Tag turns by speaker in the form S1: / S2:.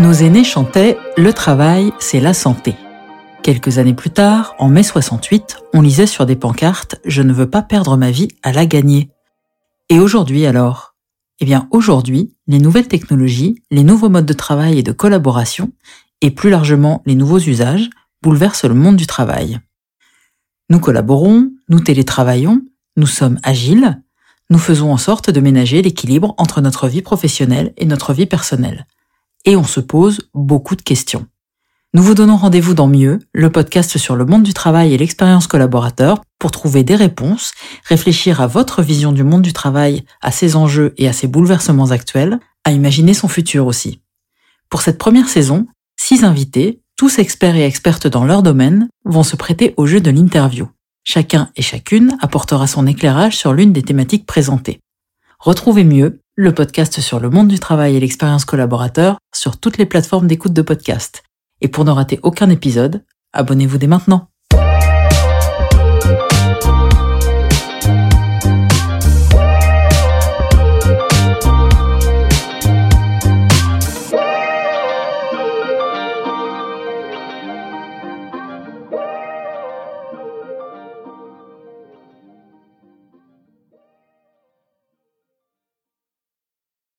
S1: Nos aînés chantaient Le travail, c'est la santé. Quelques années plus tard, en mai 68, on lisait sur des pancartes Je ne veux pas perdre ma vie à la gagner. Et aujourd'hui alors? Eh bien aujourd'hui, les nouvelles technologies, les nouveaux modes de travail et de collaboration, et plus largement les nouveaux usages, bouleversent le monde du travail. Nous collaborons, nous télétravaillons, nous sommes agiles, nous faisons en sorte de ménager l'équilibre entre notre vie professionnelle et notre vie personnelle et on se pose beaucoup de questions. Nous vous donnons rendez-vous dans Mieux, le podcast sur le monde du travail et l'expérience collaborateur, pour trouver des réponses, réfléchir à votre vision du monde du travail, à ses enjeux et à ses bouleversements actuels, à imaginer son futur aussi. Pour cette première saison, six invités, tous experts et expertes dans leur domaine, vont se prêter au jeu de l'interview. Chacun et chacune apportera son éclairage sur l'une des thématiques présentées. Retrouvez mieux le podcast sur le monde du travail et l'expérience collaborateur sur toutes les plateformes d'écoute de podcast. Et pour ne rater aucun épisode, abonnez-vous dès maintenant.